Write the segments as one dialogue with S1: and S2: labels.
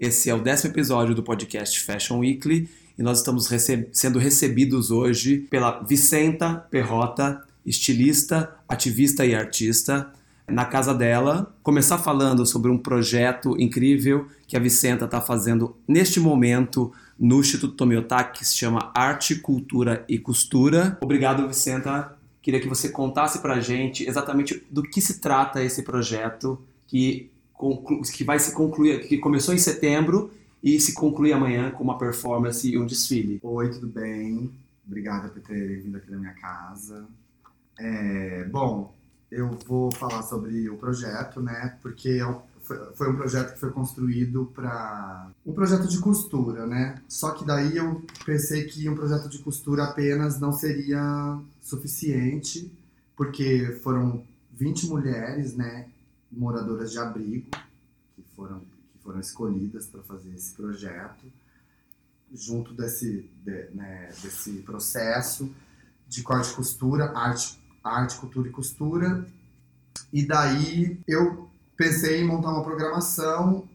S1: Esse é o décimo episódio do podcast Fashion Weekly e nós estamos rece sendo recebidos hoje pela Vicenta Perrota, estilista, ativista e artista, na casa dela. Começar falando sobre um projeto incrível que a Vicenta está fazendo neste momento no Instituto Tomiotaki, que se chama Arte, Cultura e Costura. Obrigado, Vicenta. Queria que você contasse para a gente exatamente do que se trata esse projeto que que vai se concluir, que começou em setembro e se conclui amanhã com uma performance e um desfile.
S2: Oi, tudo bem? Obrigada por terem vindo aqui na minha casa. É, bom, eu vou falar sobre o projeto, né? Porque é foi um projeto que foi construído para um projeto de costura, né? Só que daí eu pensei que um projeto de costura apenas não seria suficiente, porque foram 20 mulheres, né? Moradoras de abrigo que foram, que foram escolhidas para fazer esse projeto, junto desse, de, né, desse processo de corte e costura, arte, arte, cultura e costura. E daí eu pensei em montar uma programação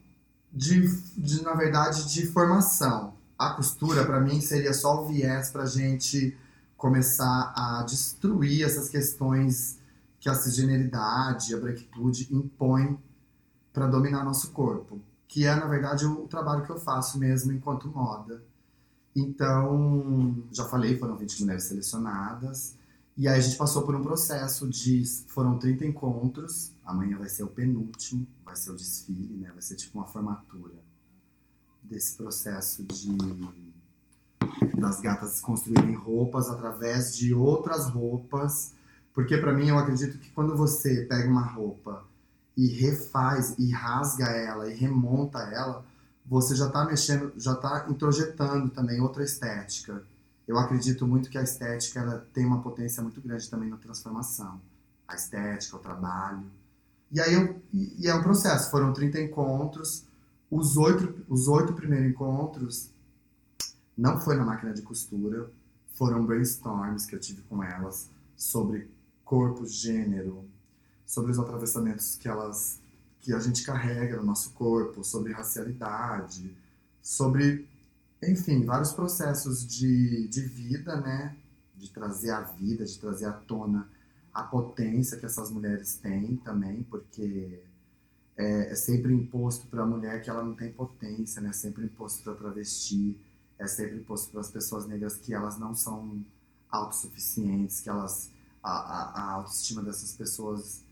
S2: de, de na verdade, de formação. A costura, para mim, seria só o viés para a gente começar a destruir essas questões que a cisgeneridade, a branquitude impõem para dominar nosso corpo, que é na verdade o trabalho que eu faço mesmo enquanto moda. Então, já falei, foram 20 mulheres selecionadas. E aí a gente passou por um processo de. Foram 30 encontros. Amanhã vai ser o penúltimo, vai ser o desfile, né? Vai ser tipo uma formatura desse processo de. das gatas construírem roupas através de outras roupas porque para mim eu acredito que quando você pega uma roupa e refaz e rasga ela e remonta ela, você já está mexendo, já está introjetando também outra estética. Eu acredito muito que a estética ela tem uma potência muito grande também na transformação. A estética, o trabalho. E aí eu, e, é um processo. Foram 30 encontros. Os oito, os oito primeiros encontros não foi na máquina de costura, foram brainstorms que eu tive com elas sobre corpo, gênero, sobre os atravessamentos que elas que a gente carrega no nosso corpo, sobre racialidade, sobre, enfim, vários processos de, de vida, né? De trazer a vida, de trazer à tona a potência que essas mulheres têm também, porque é, é sempre imposto para a mulher que ela não tem potência, né? É sempre imposto para travesti, é sempre imposto para as pessoas negras que elas não são autossuficientes, que elas a, a, autoestima dessas pessoas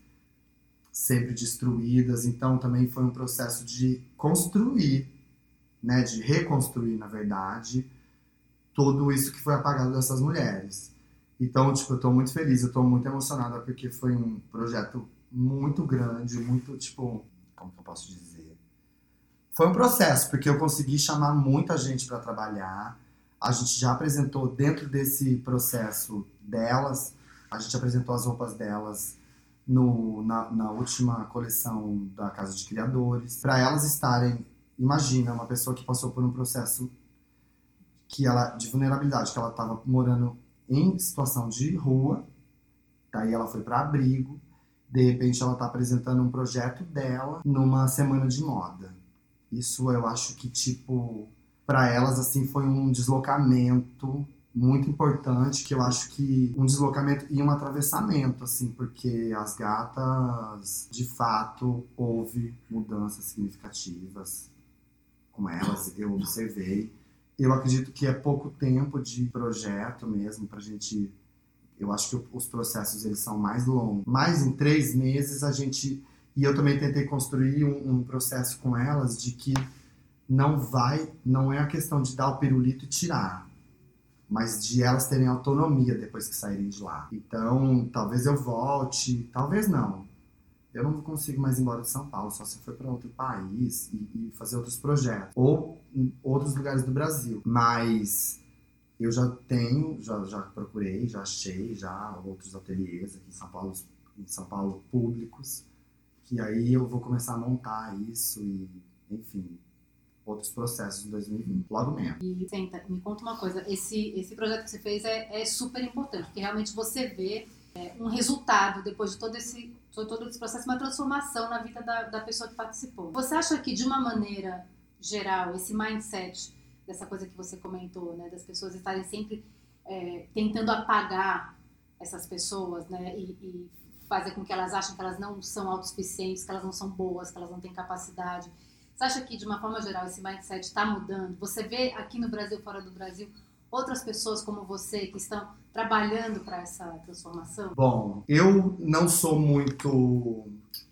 S2: sempre destruídas. Então também foi um processo de construir, né, de reconstruir, na verdade, tudo isso que foi apagado dessas mulheres. Então, tipo, eu tô muito feliz, eu tô muito emocionada porque foi um projeto muito grande, muito, tipo, como que eu posso dizer? Foi um processo, porque eu consegui chamar muita gente para trabalhar. A gente já apresentou dentro desse processo delas a gente apresentou as roupas delas no, na, na última coleção da Casa de Criadores, para elas estarem, imagina, uma pessoa que passou por um processo que ela de vulnerabilidade, que ela estava morando em situação de rua, daí ela foi para abrigo, de repente ela está apresentando um projeto dela numa semana de moda. Isso eu acho que tipo para elas assim foi um deslocamento muito importante, que eu acho que um deslocamento e um atravessamento, assim, porque as gatas, de fato, houve mudanças significativas com elas, eu observei. Eu acredito que é pouco tempo de projeto mesmo para gente. Eu acho que os processos eles são mais longos. Mas em três meses a gente e eu também tentei construir um, um processo com elas de que não vai, não é a questão de dar o pirulito e tirar mas de elas terem autonomia depois que saírem de lá. Então, talvez eu volte, talvez não. Eu não consigo mais ir embora de São Paulo, só se for para outro país e, e, fazer outros projetos. Ou em outros lugares do Brasil. Mas eu já tenho, já, já procurei, já achei já outros ateliês aqui em São Paulo, em São Paulo públicos, que aí eu vou começar a montar isso e, enfim, outros processos em 2020, logo menos.
S3: E senta, me conta uma coisa, esse, esse projeto que você fez é, é super importante, porque realmente você vê é, um resultado depois de todo esse, todo esse processo, uma transformação na vida da, da pessoa que participou. Você acha que de uma maneira geral, esse mindset dessa coisa que você comentou, né, das pessoas estarem sempre é, tentando apagar essas pessoas, né, e, e, fazer com que elas achem que elas não são autossuficientes, que elas não são boas, que elas não têm capacidade. Você acha que, de uma forma geral, esse mindset está mudando? Você vê aqui no Brasil, fora do Brasil, outras pessoas como você que estão trabalhando para essa transformação?
S2: Bom, eu não sou muito.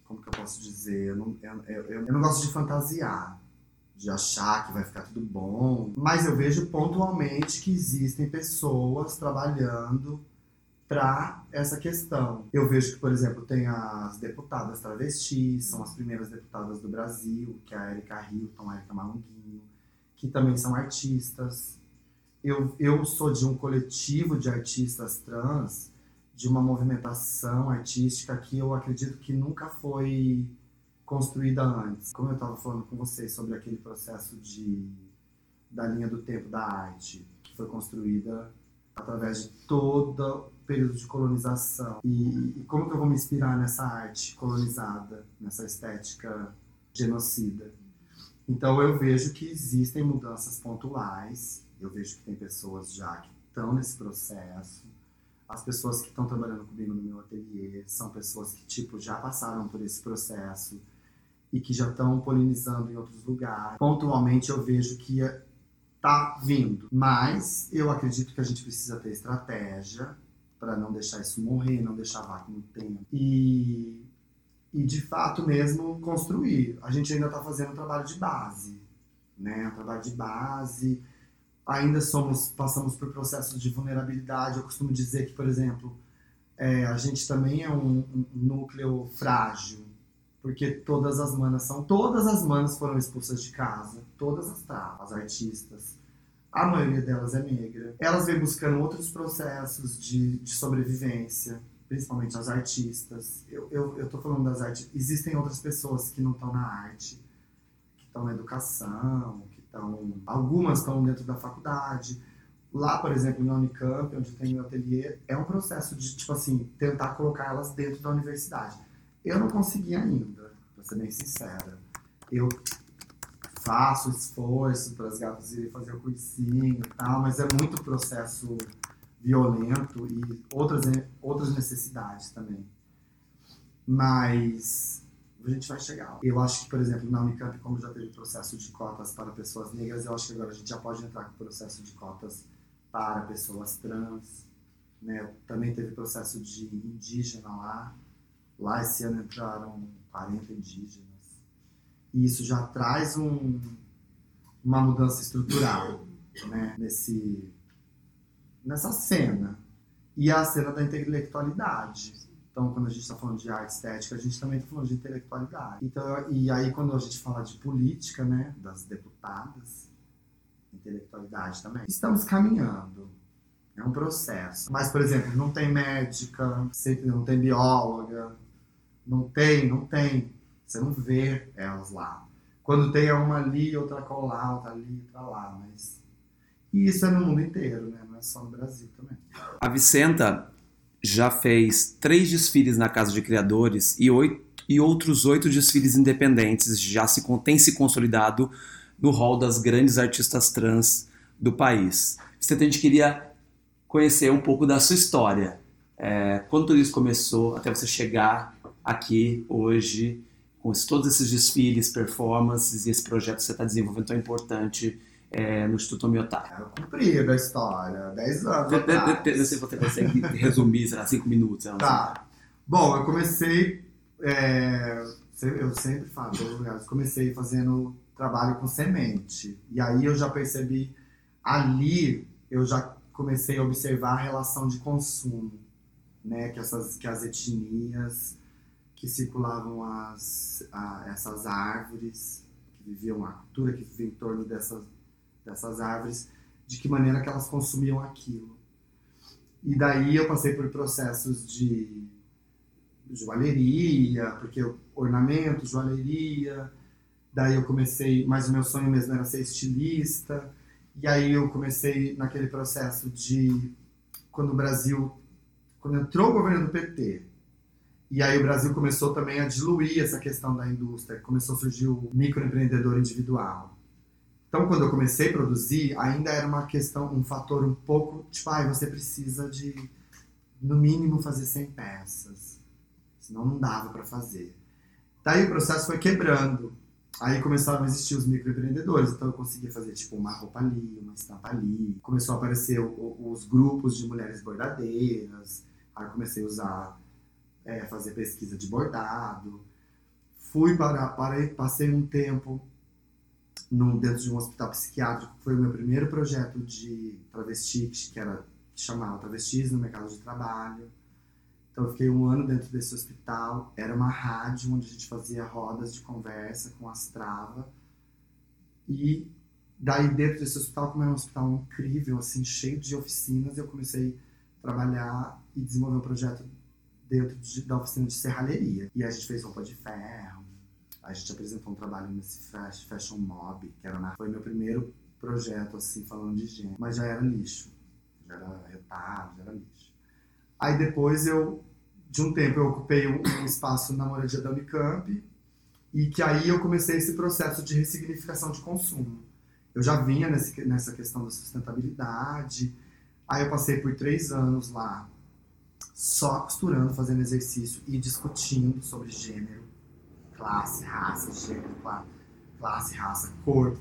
S2: Como que eu posso dizer? Eu não, eu, eu, eu não gosto de fantasiar de achar que vai ficar tudo bom, mas eu vejo pontualmente que existem pessoas trabalhando para essa questão. Eu vejo que, por exemplo, tem as deputadas travestis, são as primeiras deputadas do Brasil, que é a Erika Hilton, a Erika Malunguinho, que também são artistas. Eu, eu sou de um coletivo de artistas trans, de uma movimentação artística que eu acredito que nunca foi construída antes. Como eu estava falando com vocês sobre aquele processo de da linha do tempo da arte, que foi construída através de todo o período de colonização. E, e como que eu vou me inspirar nessa arte colonizada, nessa estética genocida? Então eu vejo que existem mudanças pontuais, eu vejo que tem pessoas já que estão nesse processo. As pessoas que estão trabalhando comigo no meu ateliê são pessoas que tipo já passaram por esse processo e que já estão polinizando em outros lugares. Pontualmente eu vejo que tá vindo, mas eu acredito que a gente precisa ter estratégia para não deixar isso morrer, não deixar vácuo no tempo. E, e de fato mesmo construir. A gente ainda está fazendo um trabalho de base, né? Um trabalho de base. Ainda somos, passamos por processos de vulnerabilidade. Eu costumo dizer que, por exemplo, é, a gente também é um, um núcleo frágil porque todas as manas são. Todas as manas foram expulsas de casa. Todas as travas, artistas. A maioria delas é negra. Elas vêm buscando outros processos de, de sobrevivência, principalmente as artistas. Eu, eu, eu tô falando das artes. Existem outras pessoas que não estão na arte, que estão na educação, que estão. Algumas estão dentro da faculdade. Lá, por exemplo, no Unicamp, onde tenho meu ateliê, é um processo de, tipo assim, tentar colocar elas dentro da universidade eu não consegui ainda, pra ser bem sincera. Eu faço esforço para as gatas irem fazer o cursinho e tal, mas é muito processo violento e outras, outras necessidades também. Mas a gente vai chegar. Eu acho que, por exemplo, na Unicamp, como já teve processo de cotas para pessoas negras, eu acho que agora a gente já pode entrar com processo de cotas para pessoas trans. Né? Também teve processo de indígena lá. Lá esse ano entraram 40 indígenas. E isso já traz um, uma mudança estrutural né, nesse, nessa cena. E a cena da intelectualidade. Então, quando a gente está falando de arte estética, a gente também está falando de intelectualidade. Então, e aí, quando a gente fala de política, né, das deputadas, intelectualidade também, estamos caminhando. É um processo. Mas, por exemplo, não tem médica, não tem bióloga, não tem, não tem. Você não vê elas lá. Quando tem é uma ali, outra colar, outra ali, outra lá. Mas... E isso é no mundo inteiro, né? Não é só no Brasil também.
S1: A Vicenta já fez três desfiles na Casa de Criadores e, oito, e outros oito desfiles independentes já se, tem se consolidado no hall das grandes artistas trans do país. Vicenta, a gente queria conhecer um pouco da sua história. É, quando tudo isso começou, até você chegar aqui hoje, com todos esses desfiles, performances e esse projeto que você está desenvolvendo tão importante é, no Instituto Miotá.
S2: É comprida a história, 10 anos.
S1: Não sei se você consegue resumir, será 5 minutos.
S2: Tá. Bom, eu comecei, é, eu sempre falo, todos os lugares, comecei fazendo trabalho com semente. E aí eu já percebi, ali eu já comecei a observar a relação de consumo, né, que, essas, que as etnias que circulavam as, a, essas árvores, que viviam a cultura que vivia em torno dessas, dessas árvores, de que maneira que elas consumiam aquilo. E daí eu passei por processos de joalheria, porque ornamento, joalheria. Daí eu comecei, mas o meu sonho mesmo era ser estilista. E aí eu comecei naquele processo de quando o Brasil, quando entrou o governo do PT, e aí o Brasil começou também a diluir essa questão da indústria, começou a surgir o microempreendedor individual. Então, quando eu comecei a produzir, ainda era uma questão, um fator um pouco, tipo, ah, você precisa de, no mínimo, fazer 100 peças. Senão não dava para fazer. Daí o processo foi quebrando. Aí começaram a existir os microempreendedores, então eu conseguia fazer tipo uma roupa ali, uma estampa ali. Começou a aparecer o, os grupos de mulheres bordadeiras. Aí comecei a usar, é, fazer pesquisa de bordado. Fui para, para passei um tempo no, dentro de um hospital psiquiátrico, foi o meu primeiro projeto de travesti, que, era, que chamava Travestis no Mercado de Trabalho. Então eu fiquei um ano dentro desse hospital, era uma rádio onde a gente fazia rodas de conversa com as travas. E daí dentro desse hospital, como era um hospital incrível, assim, cheio de oficinas, eu comecei a trabalhar e desenvolver um projeto dentro de, da oficina de serralheria. E a gente fez roupa de ferro, a gente apresentou um trabalho nesse Fashion Mob, que era na, foi meu primeiro projeto, assim, falando de gênero, mas já era lixo, já era retardo, já era lixo. Aí depois eu, de um tempo, eu ocupei um, um espaço na moradia da Unicamp, e que aí eu comecei esse processo de ressignificação de consumo. Eu já vinha nesse, nessa questão da sustentabilidade, aí eu passei por três anos lá, só costurando, fazendo exercício e discutindo sobre gênero classe, raça, gênero, classe, raça, corpo,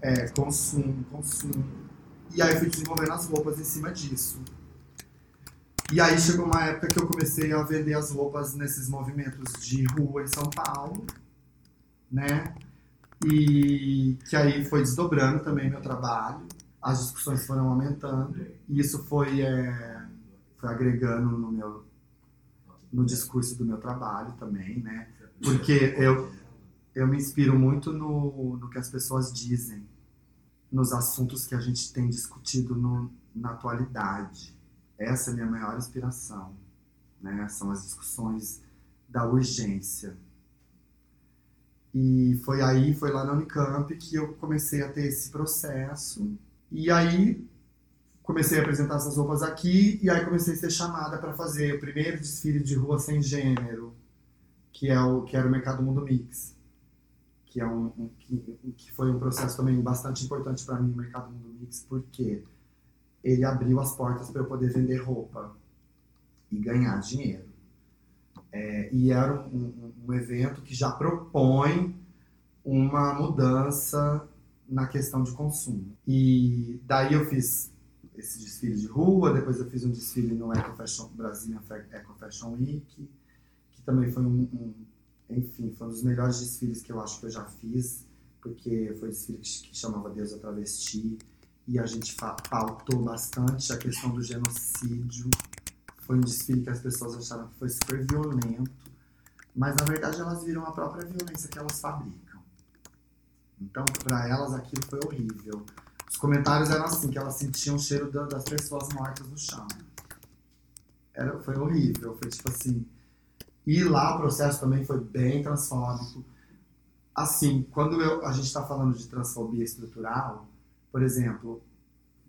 S2: é, consumo, consumo. E aí fui desenvolvendo as roupas em cima disso. E aí chegou uma época que eu comecei a vender as roupas nesses movimentos de rua em São Paulo, né? E que aí foi desdobrando também meu trabalho, as discussões foram aumentando, e isso foi, é, foi agregando no meu no discurso do meu trabalho também, né? Porque eu, eu me inspiro muito no, no que as pessoas dizem, nos assuntos que a gente tem discutido no, na atualidade. Essa é a minha maior inspiração. Né? São as discussões da urgência. E foi aí, foi lá na Unicamp que eu comecei a ter esse processo. E aí comecei a apresentar essas roupas aqui e aí comecei a ser chamada para fazer o primeiro desfile de rua sem gênero que é o que era o mercado mundo mix que é um, um que, que, foi um processo também bastante importante para mim o mercado mundo mix porque ele abriu as portas para eu poder vender roupa e ganhar dinheiro. É, e era um, um, um evento que já propõe uma mudança na questão de consumo. E daí eu fiz esse desfile de rua depois eu fiz um desfile no Eco Fashion Brasília Eco Fashion Week que também foi um, um, enfim, foi um dos melhores desfiles que eu acho que eu já fiz, porque foi um desfile que, que chamava Deus a Travesti, e a gente pautou bastante a questão do genocídio. Foi um desfile que as pessoas acharam que foi super violento, mas na verdade elas viram a própria violência que elas fabricam. Então, para elas aquilo foi horrível. Os comentários eram assim, que elas sentiam o cheiro das pessoas mortas no chão. Era, foi horrível, foi tipo assim, e lá o processo também foi bem transfóbico. Assim, quando eu, a gente está falando de transfobia estrutural, por exemplo,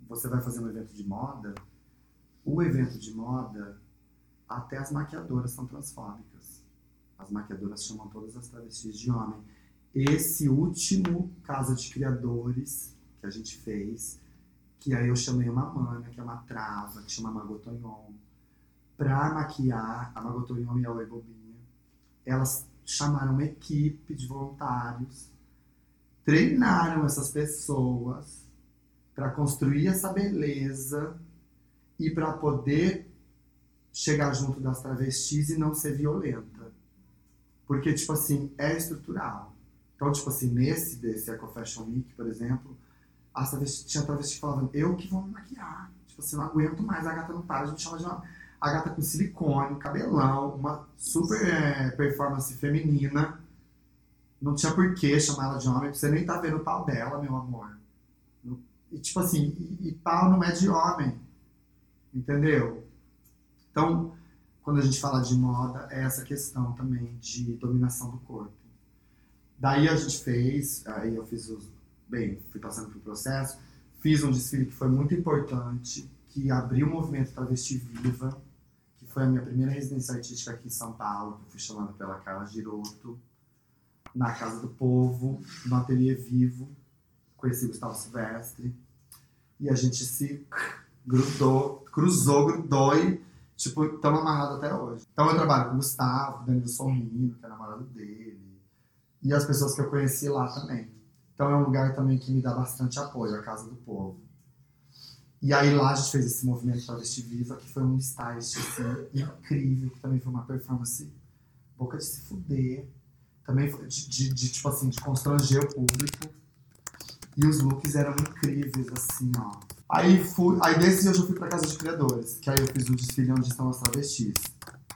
S2: você vai fazer um evento de moda, o evento de moda, até as maquiadoras são transfóbicas. As maquiadoras chamam todas as travestis de homem. Esse último Casa de Criadores que a gente fez, que aí eu chamei uma mana, que é uma trava, que chama Magotonhon para maquiar a Magotorion e a Oi Bobinha. Elas chamaram uma equipe de voluntários, treinaram essas pessoas para construir essa beleza e para poder chegar junto das travestis e não ser violenta. Porque, tipo assim, é estrutural. Então, tipo assim, nesse desse Eco Fashion Week, por exemplo, as travesti, tinha travesti falando, eu que vou me maquiar. Tipo assim, não aguento mais, a gata não para, a gente chama de uma a gata com silicone, cabelão, uma super é, performance feminina. Não tinha por que chamar ela de homem, você nem tá vendo o pau dela, meu amor. E tipo assim, e, e pau não é de homem. Entendeu? Então, quando a gente fala de moda, é essa questão também de dominação do corpo. Daí a gente fez, aí eu fiz os. Bem, fui passando pelo processo, fiz um desfile que foi muito importante, que abriu o movimento Travesti Viva, foi a minha primeira residência artística aqui em São Paulo, que fui chamada pela Carla Giroto, na Casa do Povo, no Ateliê Vivo, conheci Gustavo Silvestre. E a gente se grudou, cruzou, grudou e, tipo, estamos amarrados até hoje. Então eu trabalho com o Gustavo, Danilo Sorrindo, que é namorado dele. E as pessoas que eu conheci lá também. Então é um lugar também que me dá bastante apoio, a Casa do Povo. E aí lá a gente fez esse movimento Travesti Viva, que foi um stylist assim, incrível, que também foi uma performance boca de se fuder. Também de, de, de, tipo assim, de constranger o público. E os looks eram incríveis, assim, ó. Aí, fui, aí desse dia eu já fui pra Casa de Criadores, que aí eu fiz o desfile Onde Estão as Travestis.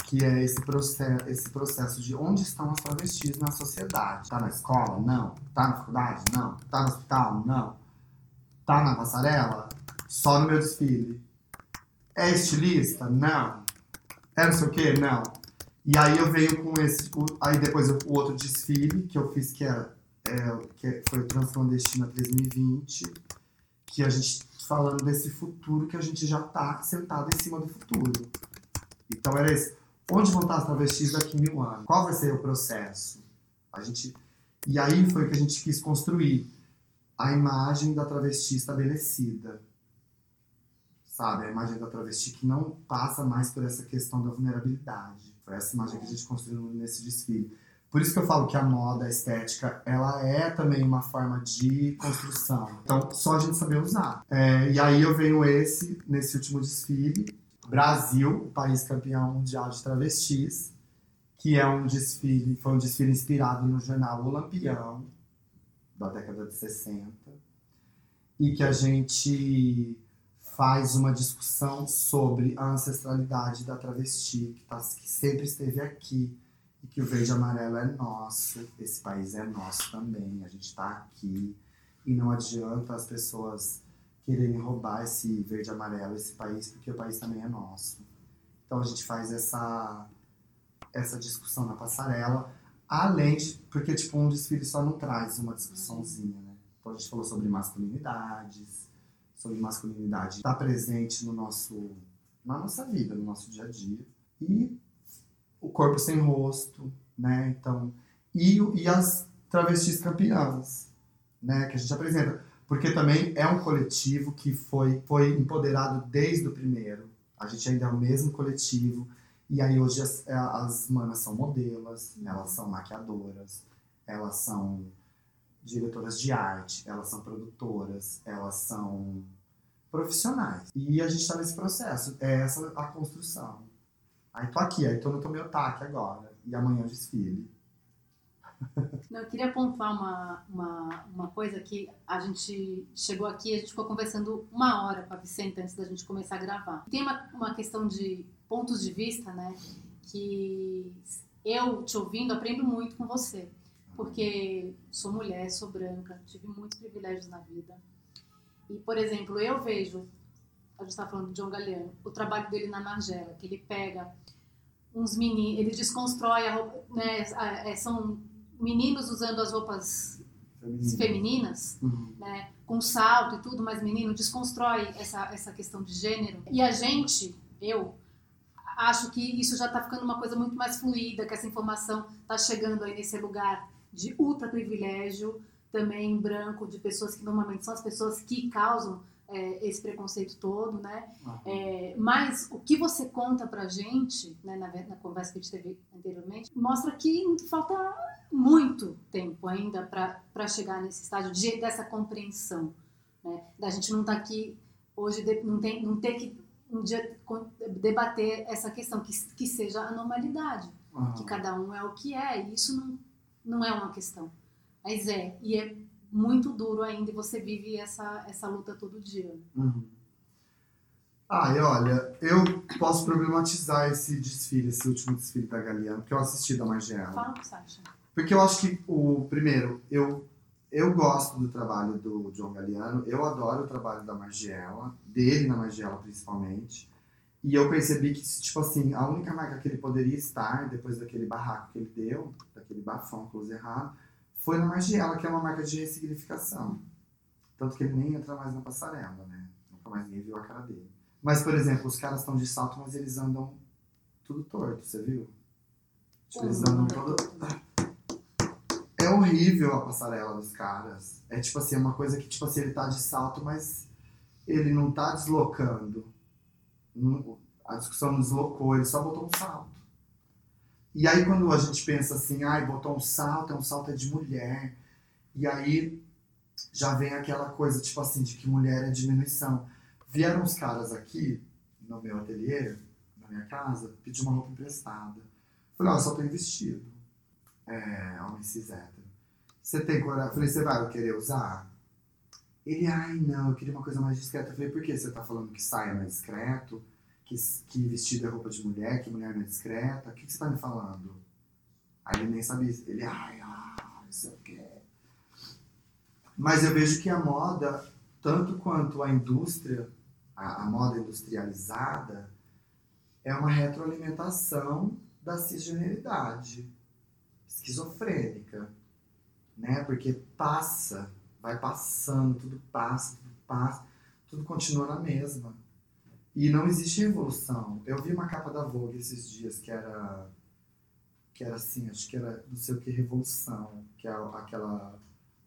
S2: Que é esse processo, esse processo de onde estão as travestis na sociedade. Tá na escola? Não. Tá na faculdade? Não. Tá no hospital? Não. Tá na passarela? Só no meu desfile. É estilista? Não. É não sei o quê? Não. E aí eu venho com esse. Aí depois o outro desfile que eu fiz, que, é, é, que foi o Transclandestina 2020, que a gente falando desse futuro que a gente já tá sentado em cima do futuro. Então era esse. Onde vão estar as travestis daqui a mil anos? Qual vai ser o processo? A gente. E aí foi que a gente quis construir a imagem da travesti estabelecida. Sabe? A imagem da travesti que não passa mais por essa questão da vulnerabilidade. Foi essa imagem que a gente construiu nesse desfile. Por isso que eu falo que a moda, a estética, ela é também uma forma de construção. Então, só a gente saber usar. É, e aí eu venho esse, nesse último desfile, Brasil, o país campeão mundial de travestis, que é um desfile, foi um desfile inspirado no jornal O Lampião, da década de 60, e que a gente faz uma discussão sobre a ancestralidade da travesti, que, tá, que sempre esteve aqui, e que o verde amarelo é nosso, esse país é nosso também, a gente está aqui, e não adianta as pessoas quererem roubar esse verde e amarelo, esse país, porque o país também é nosso. Então a gente faz essa, essa discussão na passarela, além de, porque tipo, um desfile só não traz uma discussãozinha, né? Então a gente falou sobre masculinidades, sobre masculinidade está presente no nosso, na nossa vida, no nosso dia a dia. E o corpo sem rosto, né? Então, e, e as travestis campeãs, né? Que a gente apresenta. Porque também é um coletivo que foi, foi empoderado desde o primeiro. A gente ainda é o mesmo coletivo. E aí hoje as, as manas são modelos, elas são maquiadoras, elas são diretoras de arte, elas são produtoras, elas são profissionais. E a gente está nesse processo, é essa a construção. Aí tô aqui, aí tô no meu ataque agora, e amanhã eu desfile.
S3: Não, eu queria pontuar uma, uma, uma coisa que a gente chegou aqui, a gente ficou conversando uma hora com a Vicente antes da gente começar a gravar. Tem uma, uma questão de pontos de vista, né, que eu te ouvindo aprendo muito com você porque sou mulher, sou branca, tive muitos privilégios na vida. E, por exemplo, eu vejo, a gente está falando de John Galliano, o trabalho dele na Margela, que ele pega uns meninos, ele desconstrói a roupa, né, é, são meninos usando as roupas Feminina. femininas, uhum. né, com salto e tudo, mas menino desconstrói essa, essa questão de gênero. E a gente, eu, acho que isso já está ficando uma coisa muito mais fluida, que essa informação está chegando aí nesse lugar de ultra privilégio, também branco, de pessoas que normalmente são as pessoas que causam é, esse preconceito todo, né? Uhum. É, mas o que você conta pra gente, né, na, na, conversa que a gente teve anteriormente, mostra que falta muito tempo ainda para chegar nesse estágio de, dessa compreensão, né? Da gente não estar tá aqui hoje, de, não, tem, não ter que um dia debater essa questão, que, que seja a normalidade, uhum. que cada um é o que é, e isso não não é uma questão. Mas é, e é muito duro ainda e você vive essa, essa luta todo dia.
S2: Uhum. Ah, e olha, eu posso problematizar esse desfile, esse último desfile da Galeano, que eu assisti da Margiela.
S3: Fala o que você acha.
S2: Porque eu acho que, o primeiro, eu, eu gosto do trabalho do John Galliano, eu adoro o trabalho da Margiela, dele na Margiela principalmente. E eu percebi que, tipo assim, a única marca que ele poderia estar, depois daquele barraco que ele deu, daquele bafão close errado, foi na Margiela, que é uma marca de ressignificação. Tanto que ele nem entra mais na passarela, né? Nunca mais ninguém viu a cara dele. Mas, por exemplo, os caras estão de salto, mas eles andam tudo torto, você viu? Tipo, eles andam todo... É horrível a passarela dos caras. É tipo assim, é uma coisa que, tipo assim, ele tá de salto, mas ele não tá deslocando. A discussão não deslocou, ele só botou um salto. E aí quando a gente pensa assim, ai, botou um salto, é um salto é de mulher. E aí já vem aquela coisa, tipo assim, de que mulher é diminuição. Vieram os caras aqui, no meu ateliê, na minha casa, pedir uma roupa emprestada. Falei, ó, só tem vestido. É, homem cis hétero. Você tem coragem? Falei, você vai querer usar? Ele, ai, não, eu queria uma coisa mais discreta. Eu falei, por que você tá falando que saia é discreto? Que, que vestido é roupa de mulher, que mulher não é discreta? O que, que você tá me falando? Aí ele nem sabia. Ele, ai, ai, não sei o quê. Mas eu vejo que a moda, tanto quanto a indústria, a, a moda industrializada, é uma retroalimentação da cisgeneridade esquizofrênica, né? Porque passa, vai passando, tudo passa, tudo passa, tudo continua na mesma. E não existe evolução. Eu vi uma capa da Vogue esses dias que era que era assim, acho que era não sei o que revolução, que é aquela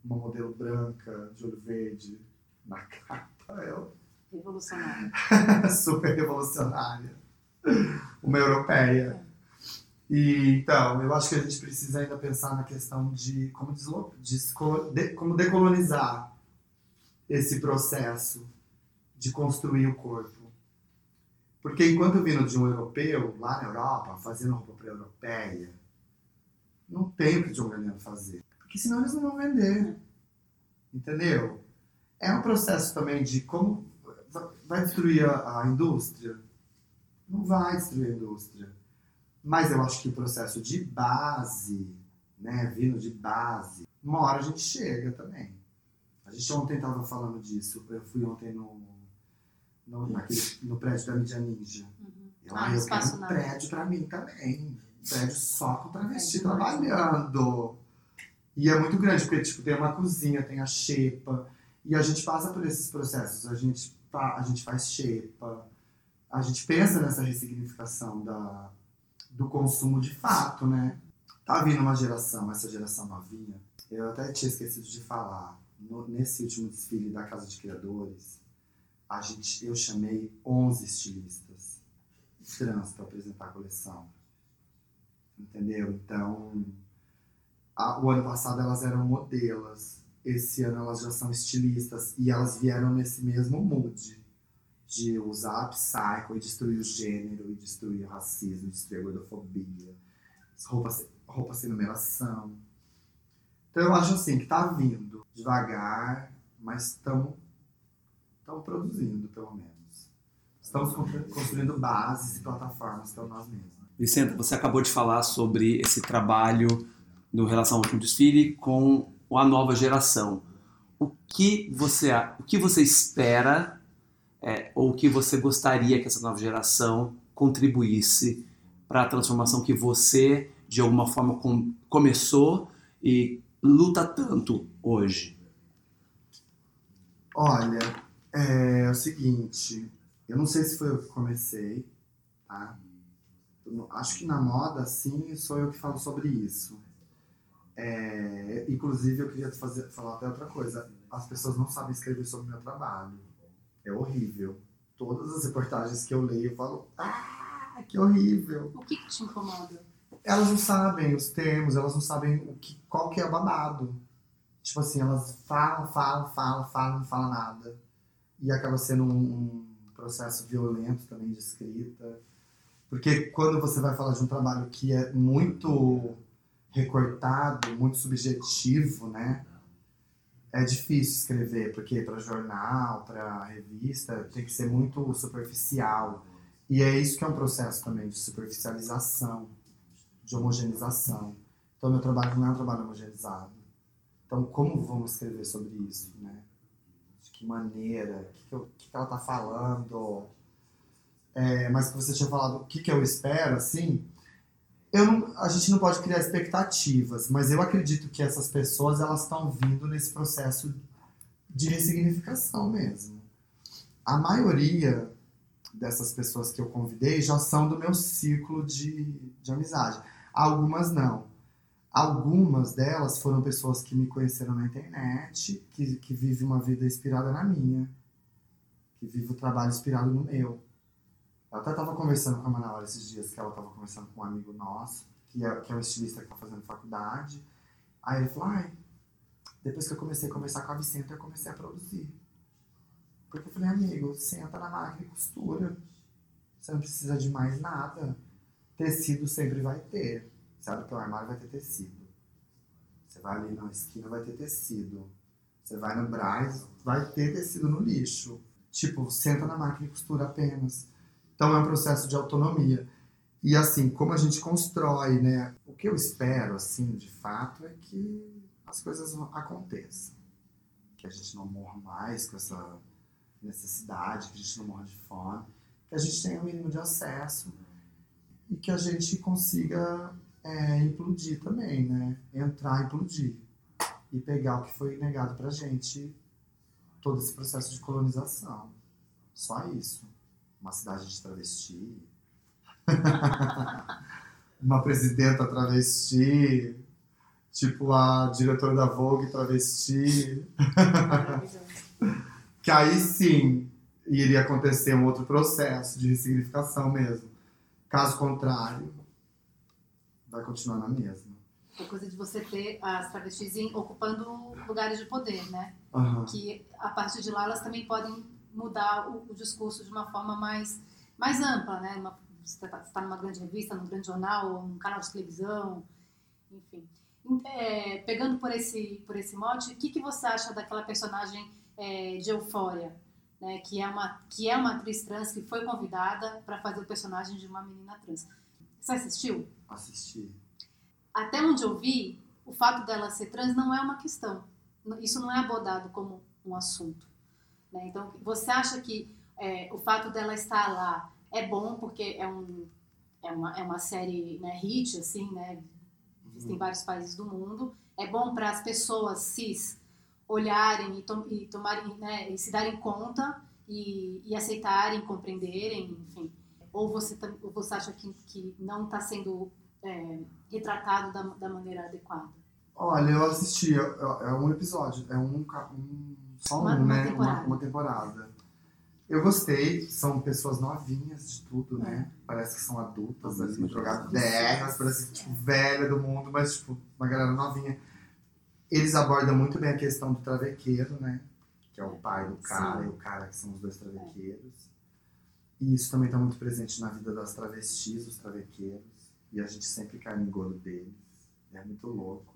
S2: uma modelo branca de olho verde na capa, eu
S3: Revolucionário.
S2: super revolucionária, uma europeia. E então, eu acho que a gente precisa ainda pensar na questão de como, de- como decolonizar esse processo de construir o corpo. Porque enquanto vindo de um europeu, lá na Europa, fazendo roupa para europeia, não tem o que John Galliano fazer. Porque senão eles não vão vender. Entendeu? É um processo também de como va- vai destruir a, a indústria? Não vai destruir a indústria. Mas eu acho que o processo de base, né, vindo de base, uma hora a gente chega também. A gente ontem estava falando disso. Eu fui ontem no, no, naquele, no prédio da Mídia Ninja.
S3: Uhum.
S2: Eu,
S3: Ah,
S2: eu quero um
S3: nada.
S2: prédio pra mim também. Um prédio só com travesti
S3: É
S2: trabalhando. E é muito grande, porque tipo, tem uma cozinha, tem a xepa. E a gente passa por esses processos. A gente, a gente faz xepa. A gente pensa nessa ressignificação da, do consumo de fato, né? Tá vindo uma geração, essa geração novinha. Eu até tinha esquecido de falar. no- nesse último desfile da Casa de Criadores, a gente, eu chamei 11 estilistas trans para apresentar a coleção. Entendeu? Então, a- o ano passado elas eram modelos, esse ano elas já são estilistas e elas vieram nesse mesmo mood de usar a psycho e destruir o gênero, e destruir o racismo, e destruir a gordofobia, roupa, roupa sem numeração. Então eu acho assim que tá vindo devagar, mas estamos produzindo, pelo menos. Estamos constru- construindo bases e plataformas para nós mesmos.
S1: Vicenta, você acabou de falar sobre esse trabalho no relação ao último desfile com a nova geração. O que você, o que você espera é, ou o que você gostaria que essa nova geração contribuísse para a transformação que você, de alguma forma, com- começou e luta tanto hoje?
S2: Olha, é, o seguinte, eu não sei se foi eu que comecei, tá? Eu acho que na moda, sim, sou eu que falo sobre isso. É, inclusive, eu queria fazer, falar até outra coisa. As pessoas não sabem escrever sobre o meu trabalho. É horrível. Todas as reportagens que eu leio, eu falo, ah, que horrível.
S3: O que, que te incomoda?
S2: Elas não sabem os termos, elas não sabem o que, qual que é o babado. Tipo assim, elas falam, falam, falam, falam, não falam nada. E acaba sendo um, um processo violento também de escrita. Porque quando você vai falar de um trabalho que é muito recortado, muito subjetivo, né? É difícil escrever, porque para jornal, para revista, tem que ser muito superficial. E é isso que é um processo também de superficialização, de homogeneização. Então, meu trabalho não é um trabalho homogeneizado. Então, como vamos escrever sobre isso, né? De que maneira? O que, que, que que ela está falando? É, mas que você tinha falado, o que, que eu espero, assim... Eu não, a gente não pode criar expectativas, mas eu acredito que essas pessoas elas estão vindo nesse processo de ressignificação mesmo. A maioria dessas pessoas que eu convidei já são do meu círculo de, de amizade. Algumas não. Algumas delas foram pessoas que me conheceram na internet, que, que vivem uma vida inspirada na minha, que vive o trabalho inspirado no meu. Eu até estava conversando com a Manaus esses dias, que ela estava conversando com um amigo nosso, que é, que é um estilista que está fazendo faculdade. Aí ele falou, ai, depois que eu comecei a conversar com a Vicenta, eu comecei a produzir. Porque eu falei, amigo, senta na máquina e costura. Você não precisa de mais nada. Tecido sempre vai ter. Sabe que o armário vai ter tecido. Você vai ali na esquina, vai ter tecido. Você vai no Braz, vai ter tecido no lixo. Tipo, senta na máquina e costura apenas. Então é um processo de autonomia. E assim, como a gente constrói, né? O que eu espero, assim, de fato, é que as coisas aconteçam. Que a gente não morra mais com essa necessidade, que a gente não morra de fome, que a gente tenha o um mínimo de acesso e que a gente consiga é, implodir também, né? Entrar e implodir. E pegar o que foi negado pra gente, todo esse processo de colonização. Só isso. Uma cidade de travesti. Uma presidenta travesti. Tipo a diretora da Vogue travesti. que aí sim iria acontecer um outro processo de ressignificação mesmo. Caso contrário, vai continuar na mesma.
S3: A coisa de você ter as travestis ocupando lugares de poder, né?
S2: Uhum.
S3: Que a partir de lá elas também podem mudar o, o discurso de uma forma mais, mais ampla, né? Uma, você está tá numa grande revista, num grande jornal, num canal de televisão, enfim. É, pegando por esse, por esse mote, o que, que você acha daquela personagem é, de Eufória? Né, que, é uma, que é uma atriz trans que foi convidada para fazer o personagem de uma menina trans. Você assistiu?
S2: Assisti.
S3: Até onde eu vi, o fato dela ser trans não é uma questão. Isso não é abordado como um assunto. Né? Então, você acha que é, o fato dela estar lá é bom porque é, um, é, uma, é uma série né, hit, assim, né? Existem uhum. vários países do mundo. É bom para as pessoas cis olharem e, to e tomarem, né, e se darem conta e, e aceitarem, compreenderem, enfim ou você, ou você acha que, que não está sendo é, retratado da, da maneira adequada?
S2: Olha, eu assisti, é, é um episódio, é um, um só
S3: uma,
S2: um,
S3: uma
S2: né?
S3: Temporada.
S2: Uma, uma, temporada. Eu gostei, são pessoas novinhas de tudo, né? É. Parece que são adultas ali, jogadas terras, parece tipo velha do mundo, mas tipo, uma galera novinha. Eles abordam muito bem a questão do travequeiro, né? Que é o pai do cara Sim. e o cara que são os dois travequeiros. E isso também está muito presente na vida das travestis, dos travequeiros. E a gente sempre cai no engolo deles. É muito louco.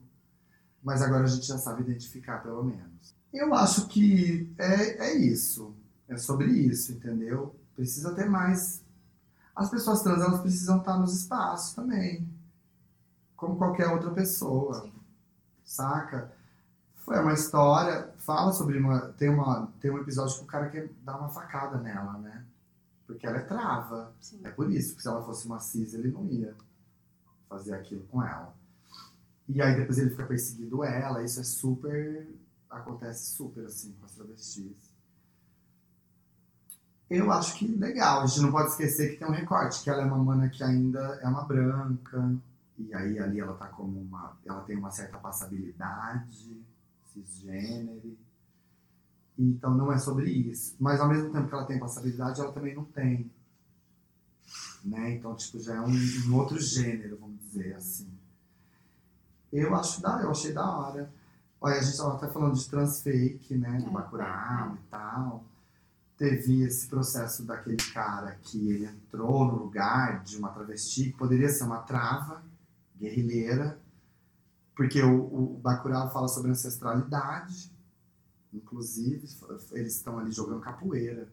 S2: Mas agora a gente já sabe identificar, pelo menos. Eu acho que é, é isso. É sobre isso, entendeu? Precisa ter mais. As pessoas trans, elas precisam estar nos espaços também. Como qualquer outra pessoa. Sim. Saca? Foi uma história. Fala sobre uma. Tem, uma, tem um episódio que o cara quer dar uma facada nela, né? Porque ela é trava.
S3: Sim.
S2: É por isso que se ela fosse uma cis, ele não ia fazer aquilo com ela. E aí depois ele fica perseguindo ela, isso é super. acontece super assim com as travestis. Eu acho que legal, a gente não pode esquecer que tem um recorte, que ela é uma mana que ainda é uma branca, e aí ali ela tá como uma. ela tem uma certa passabilidade, cisgênero. Então não é sobre isso. Mas ao mesmo tempo que ela tem passabilidade, ela também não tem. Né? Então, tipo, já é um, um outro gênero, vamos dizer assim. Eu acho da, eu achei da hora. Olha, a gente estava até falando de transfake, né? Do é. Bacurau e tal. Teve esse processo daquele cara que ele entrou no lugar de uma travesti, que poderia ser uma trava guerrilheira, porque o, o Bacurau fala sobre ancestralidade, Inclusive, eles estão ali jogando capoeira.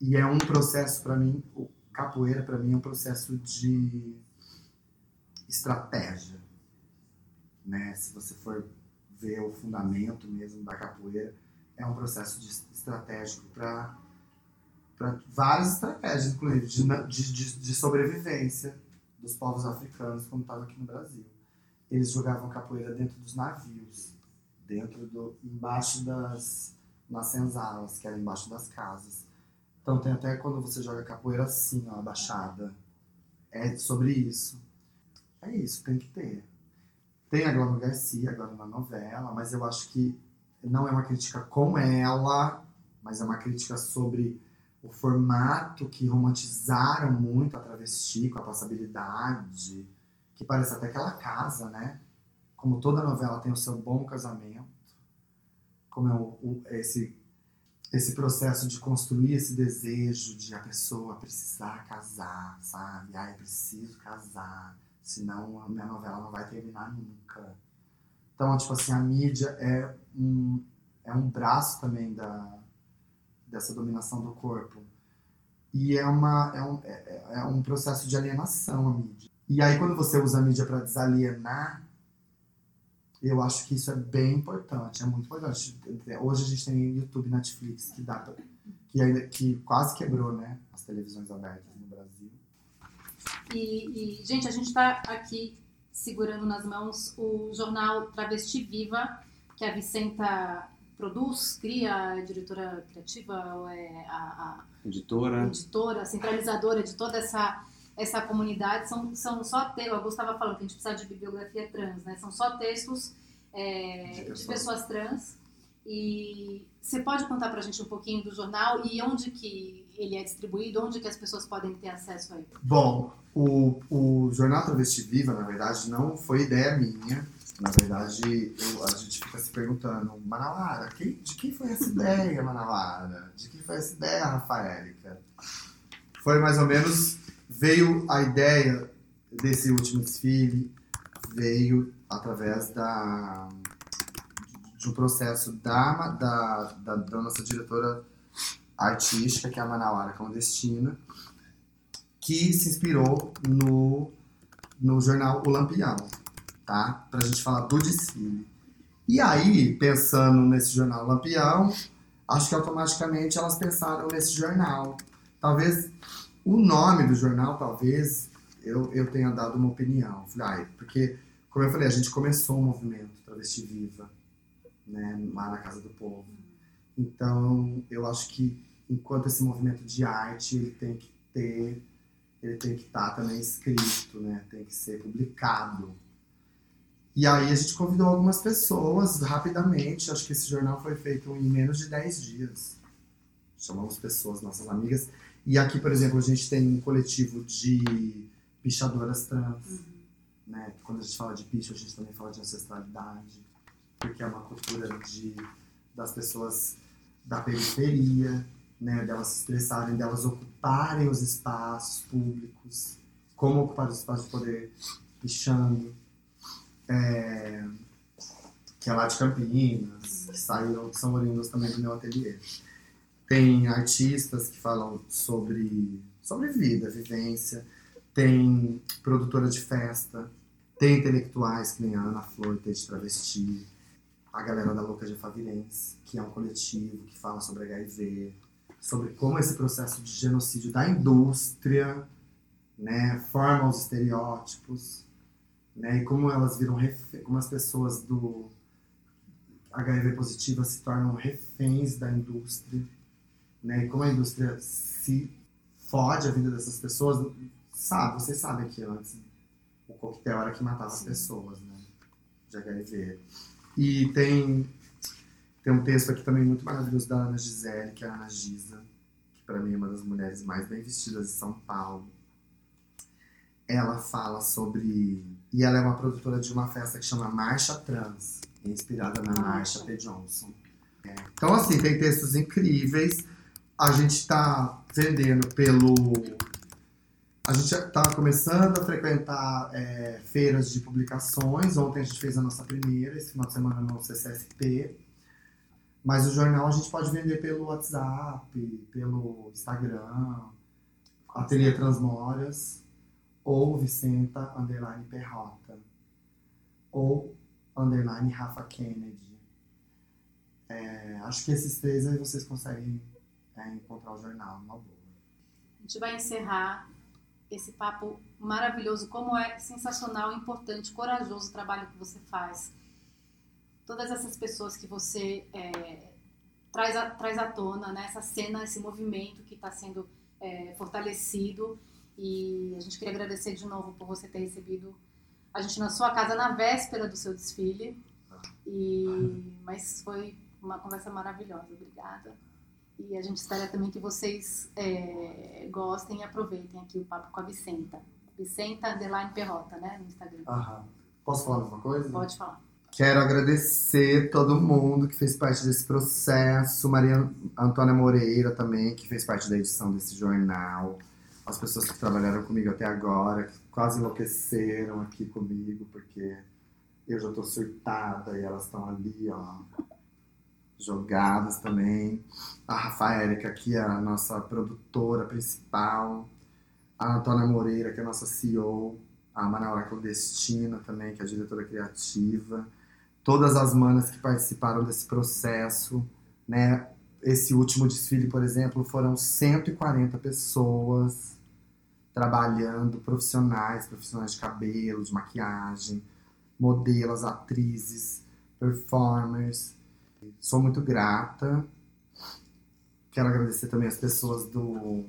S2: E é um processo para mim, o capoeira para mim é um processo de estratégia, né? Se você for ver o fundamento mesmo da capoeira, é um processo de, estratégico para várias estratégias, inclusive de, de, de, sobrevivência dos povos africanos quando estavam aqui no Brasil. Eles jogavam capoeira dentro dos navios dentro do embaixo das nas senzalas, que era embaixo das casas. Então tem até quando você joga capoeira assim, ó, abaixada. É sobre isso. É isso, tem que ter. Tem a Glória Garcia agora na novela, mas eu acho que não é uma crítica com ela, mas é uma crítica sobre o formato que romantizaram muito a travesti, com a passabilidade, que parece até que ela casa, né? Como toda novela tem o seu bom casamento, como é o, o, esse, esse processo de construir esse desejo de a pessoa precisar casar, sabe? Ai, preciso casar, senão a minha novela não vai terminar nunca. Então, tipo assim, a mídia é um, é um braço também da, dessa dominação do corpo. E é, uma, é, um, é, é um processo de alienação a mídia. E aí, quando você usa a mídia para desalienar, eu acho que isso é bem importante, é muito importante. Hoje a gente tem YouTube, Netflix, que dá pra, que, ainda, que quase quebrou né, as televisões abertas no Brasil.
S3: E, e gente, a gente está aqui segurando nas mãos o jornal Travesti Viva, que a Vicenta produz, cria, é diretora criativa, é a, a
S1: editora,
S3: editora, centralizadora de toda essa essa comunidade. São, são só textos, o Augusto estava falando que a gente precisa de bibliografia trans, né? São só textos é, de, pessoas. de pessoas trans. E você pode contar para a gente um pouquinho do jornal e onde que ele é distribuído, onde que as pessoas podem ter acesso a ele?
S2: Bom, o, o Jornal Travesti Viva, na verdade, não foi ideia minha. Na verdade, eu, a gente fica se perguntando, Manauara, quem, de quem foi essa ideia, Manauara? De quem foi essa ideia, Rafaélica? Foi mais ou menos, veio a ideia desse último desfile, veio através da, de um processo da, da, da, da nossa diretora artística, que é a Manauara Clandestina, que se inspirou no, no jornal O Lampião tá? Pra gente falar do desfile. E aí, pensando nesse jornal Lampião, acho que automaticamente elas pensaram nesse jornal. Talvez o nome do jornal, talvez eu, eu tenha dado uma opinião. Falei, ah, porque, como eu falei, a gente começou um movimento Travesti Viva, né, lá na Casa do Povo. Então, eu acho que enquanto esse movimento de arte, ele tem que ter, ele tem que estar tá também escrito, né, tem que ser publicado. E aí a gente convidou algumas pessoas rapidamente. Acho que esse jornal foi feito em menos de 10 dias. Chamamos pessoas, nossas amigas. E aqui, por exemplo, a gente tem um coletivo de pichadoras trans. Uhum. Né? Quando a gente fala de picho, a gente também fala de ancestralidade. Porque é uma cultura de, das pessoas da periferia, né? delas se expressarem, delas ocuparem os espaços públicos. Como ocupar os espaços de poder pichando é, que é lá de Campinas, que saíram, que são oriundos também do meu ateliê. Tem artistas que falam sobre, sobre vida, vivência, tem produtora de festa, tem intelectuais que nem a Ana Flor, de Travesti, a galera da Louca de Favirense, que é um coletivo que fala sobre HIV, sobre como esse processo de genocídio da indústria né, forma os estereótipos, né? E como elas viram como as pessoas do HIV positiva se tornam reféns da indústria, né? E como a indústria se fode a vida dessas pessoas, sabe? Vocês sabem que antes o coquetel era que matava as pessoas, né? De HIV. E tem tem um texto aqui também muito maravilhoso da Ana Gisele, que é a Ana Gisa, que para mim é uma das mulheres mais bem vestidas de São Paulo. Ela fala sobre e ela é uma produtora de uma festa que chama Marcha Trans, inspirada na Marcha P. Johnson. É. Então, assim, tem textos incríveis. A gente está vendendo pelo. A gente está começando a frequentar é, feiras de publicações. Ontem a gente fez a nossa primeira, esse final de semana no CCSP. Mas o jornal a gente pode vender pelo WhatsApp, pelo Instagram, Ateliê Transmórias ou Vicenta underline Perrota, ou underline Rafa Kennedy. É, acho que esses três aí vocês conseguem é, encontrar o jornal, uma boa.
S3: A gente vai encerrar esse papo maravilhoso, como é sensacional, importante, corajoso o trabalho que você faz. Todas essas pessoas que você é, traz, a, traz à tona, né? essa cena, esse movimento que está sendo é, fortalecido e a gente queria agradecer de novo por você ter recebido a gente na sua casa na véspera do seu desfile. E, mas foi uma conversa maravilhosa. Obrigada. E a gente espera também que vocês é, gostem e aproveitem aqui o papo com a Vicenta. Vicenta Underline Perrota, né? No Instagram.
S2: Aham. Posso falar alguma coisa?
S3: Pode falar.
S2: Quero agradecer todo mundo que fez parte desse processo, Maria Antônia Moreira também, que fez parte da edição desse jornal, as pessoas que trabalharam comigo até agora, que quase enlouqueceram aqui comigo, porque eu já tô surtada e elas estão ali, ó, jogadas também. A Rafaela, que é a nossa produtora principal, a Antônia Moreira, que é a nossa CEO, a Manaura Clandestina também, que é a diretora criativa, todas as manas que participaram desse processo, né? Esse último desfile, por exemplo, foram 140 pessoas trabalhando, profissionais, profissionais de cabelo, de maquiagem, modelos, atrizes, performers. Sou muito grata. Quero agradecer também as pessoas do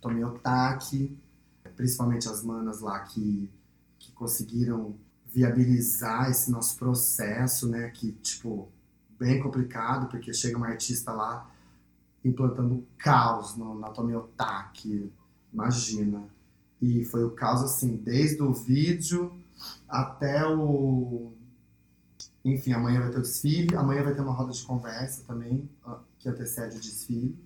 S2: Tomiotaki, principalmente as manas lá que, que conseguiram viabilizar esse nosso processo, né? Que, tipo, bem complicado, porque chega uma artista lá implantando caos no, na Tomiotaki, imagina. E foi o caos, assim, desde o vídeo até o... Enfim, amanhã vai ter o desfile, amanhã vai ter uma roda de conversa também, que antecede o desfile,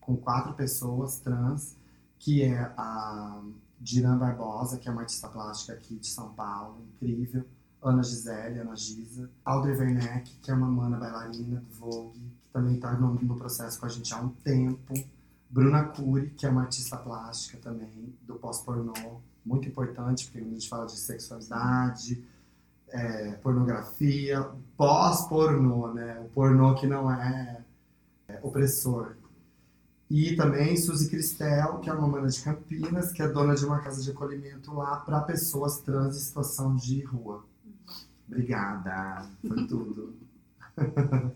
S2: com quatro pessoas trans, que é a Diran Barbosa, que é uma artista plástica aqui de São Paulo, incrível. Ana Gisele, Ana Gisa. Audrey Werneck, que é uma mana bailarina do Vogue, que também está no, no, processo com a gente há um tempo. Bruna Cury, que é uma artista plástica também, do pós-pornô, muito importante, porque a gente fala de sexualidade, é, pornografia, pós-pornô, né? O pornô que não é, é opressor. E também Suzy Cristel, que é uma mana de Campinas, que é dona de uma casa de acolhimento lá para pessoas trans em situação de rua. Obrigada, foi tudo.